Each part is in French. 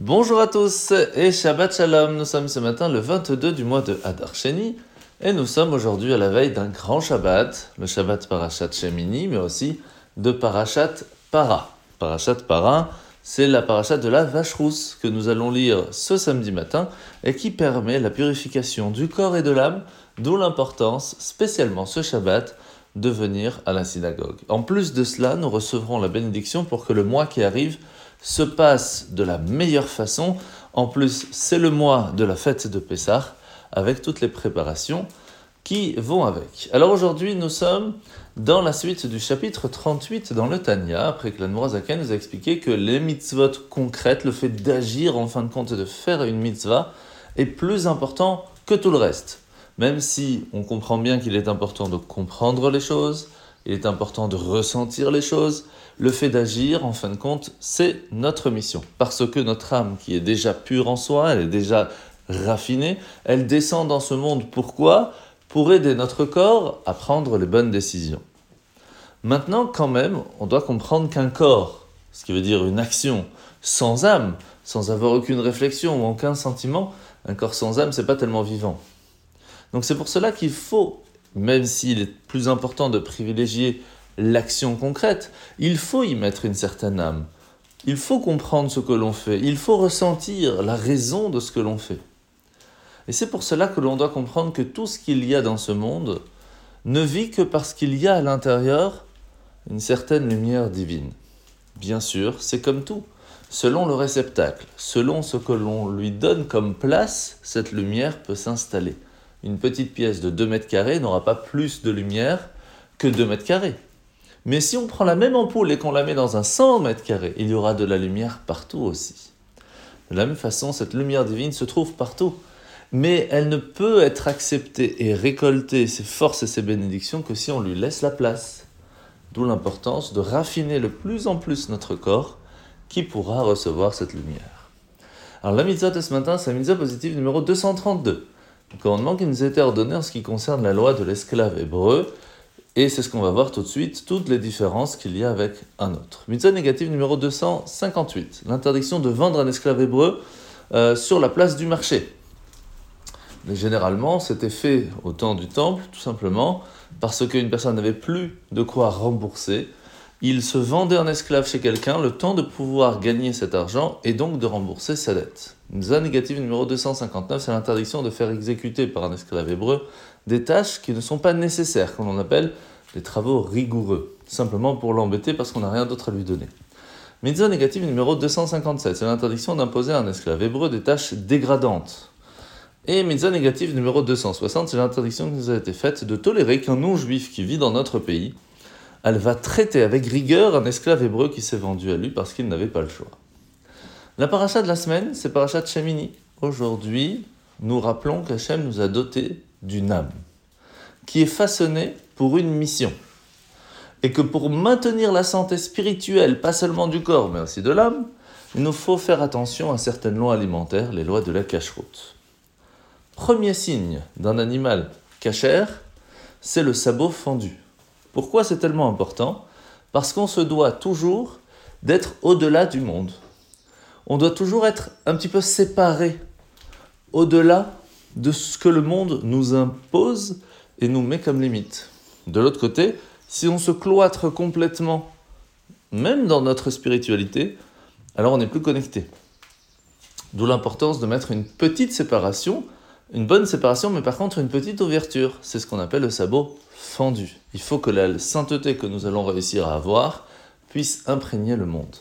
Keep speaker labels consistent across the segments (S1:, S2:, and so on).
S1: Bonjour à tous et Shabbat Shalom. Nous sommes ce matin le 22 du mois de Hadar Sheni et nous sommes aujourd'hui à la veille d'un grand Shabbat, le Shabbat Parashat Shemini, mais aussi de Parashat Para. Parashat Para, c'est la Parashat de la vache rousse que nous allons lire ce samedi matin et qui permet la purification du corps et de l'âme, d'où l'importance, spécialement ce Shabbat, de venir à la synagogue. En plus de cela, nous recevrons la bénédiction pour que le mois qui arrive se passe de la meilleure façon. En plus, c'est le mois de la fête de Pessah, avec toutes les préparations qui vont avec. Alors aujourd'hui, nous sommes dans la suite du chapitre 38 dans le Tanya, après que l'Anmorazaken nous a expliqué que les mitzvot concrètes, le fait d'agir en fin de compte de faire une mitzvah, est plus important que tout le reste même si on comprend bien qu'il est important de comprendre les choses, il est important de ressentir les choses, le fait d'agir, en fin de compte, c'est notre mission. Parce que notre âme, qui est déjà pure en soi, elle est déjà raffinée, elle descend dans ce monde. Pourquoi? Pour aider notre corps à prendre les bonnes décisions. Maintenant, quand même, on doit comprendre qu'un corps, ce qui veut dire une action, sans âme, sans avoir aucune réflexion ou aucun sentiment, un corps sans âme, c'est pas tellement vivant. Donc c'est pour cela qu'il faut, même s'il est plus important de privilégier l'action concrète, il faut y mettre une certaine âme. Il faut comprendre ce que l'on fait, il faut ressentir la raison de ce que l'on fait. Et c'est pour cela que l'on doit comprendre que tout ce qu'il y a dans ce monde ne vit que parce qu'il y a à l'intérieur une certaine lumière divine. Bien sûr, c'est comme tout. Selon le réceptacle, selon ce que l'on lui donne comme place, cette lumière peut s'installer une petite pièce de 2 mètres carrés n'aura pas plus de lumière que 2 mètres carrés. Mais si on prend la même ampoule et qu'on la met dans un 100 mètres carrés, il y aura de la lumière partout aussi. De la même façon, cette lumière divine se trouve partout. Mais elle ne peut être acceptée et récolter ses forces et ses bénédictions que si on lui laisse la place. D'où l'importance de raffiner de plus en plus notre corps qui pourra recevoir cette lumière. Alors la mitzvah de ce matin, c'est la mitzvah positive numéro 232 le commandement qui nous a été ordonné en ce qui concerne la loi de l'esclave hébreu, et c'est ce qu'on va voir tout de suite, toutes les différences qu'il y a avec un autre. Mitzvah négative numéro 258, l'interdiction de vendre un esclave hébreu euh, sur la place du marché. Mais généralement, c'était fait au temps du temple, tout simplement, parce qu'une personne n'avait plus de quoi rembourser. Il se vendait un esclave chez quelqu'un le temps de pouvoir gagner cet argent et donc de rembourser sa dette. Za négative numéro 259, c'est l'interdiction de faire exécuter par un esclave hébreu des tâches qui ne sont pas nécessaires, qu'on appelle des travaux rigoureux, simplement pour l'embêter parce qu'on n'a rien d'autre à lui donner. Mitzvah négative numéro 257, c'est l'interdiction d'imposer à un esclave hébreu des tâches dégradantes. Et mitzvah négative numéro 260, c'est l'interdiction qui nous a été faite de tolérer qu'un non-juif qui vit dans notre pays, elle va traiter avec rigueur un esclave hébreu qui s'est vendu à lui parce qu'il n'avait pas le choix. La paracha de la semaine, c'est paracha de Shemini. Aujourd'hui, nous rappelons qu'Hachem nous a doté d'une âme qui est façonnée pour une mission. Et que pour maintenir la santé spirituelle, pas seulement du corps, mais aussi de l'âme, il nous faut faire attention à certaines lois alimentaires, les lois de la cache-route. Premier signe d'un animal cachère, c'est le sabot fendu. Pourquoi c'est tellement important? Parce qu'on se doit toujours d'être au-delà du monde on doit toujours être un petit peu séparé au-delà de ce que le monde nous impose et nous met comme limite. De l'autre côté, si on se cloître complètement, même dans notre spiritualité, alors on n'est plus connecté. D'où l'importance de mettre une petite séparation, une bonne séparation, mais par contre une petite ouverture. C'est ce qu'on appelle le sabot fendu. Il faut que la sainteté que nous allons réussir à avoir puisse imprégner le monde.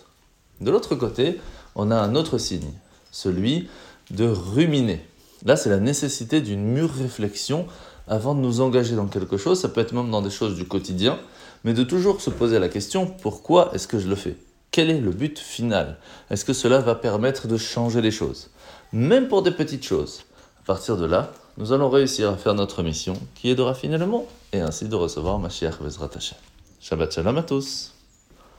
S1: De l'autre côté, on a un autre signe, celui de ruminer. Là, c'est la nécessité d'une mûre réflexion avant de nous engager dans quelque chose. Ça peut être même dans des choses du quotidien, mais de toujours se poser la question pourquoi est-ce que je le fais? Quel est le but final? Est-ce que cela va permettre de changer les choses? Même pour des petites choses. Partir de là, nous allons réussir à faire notre mission qui est de raffiner le et ainsi de recevoir ma chère Vezrat Shabbat Shalom à tous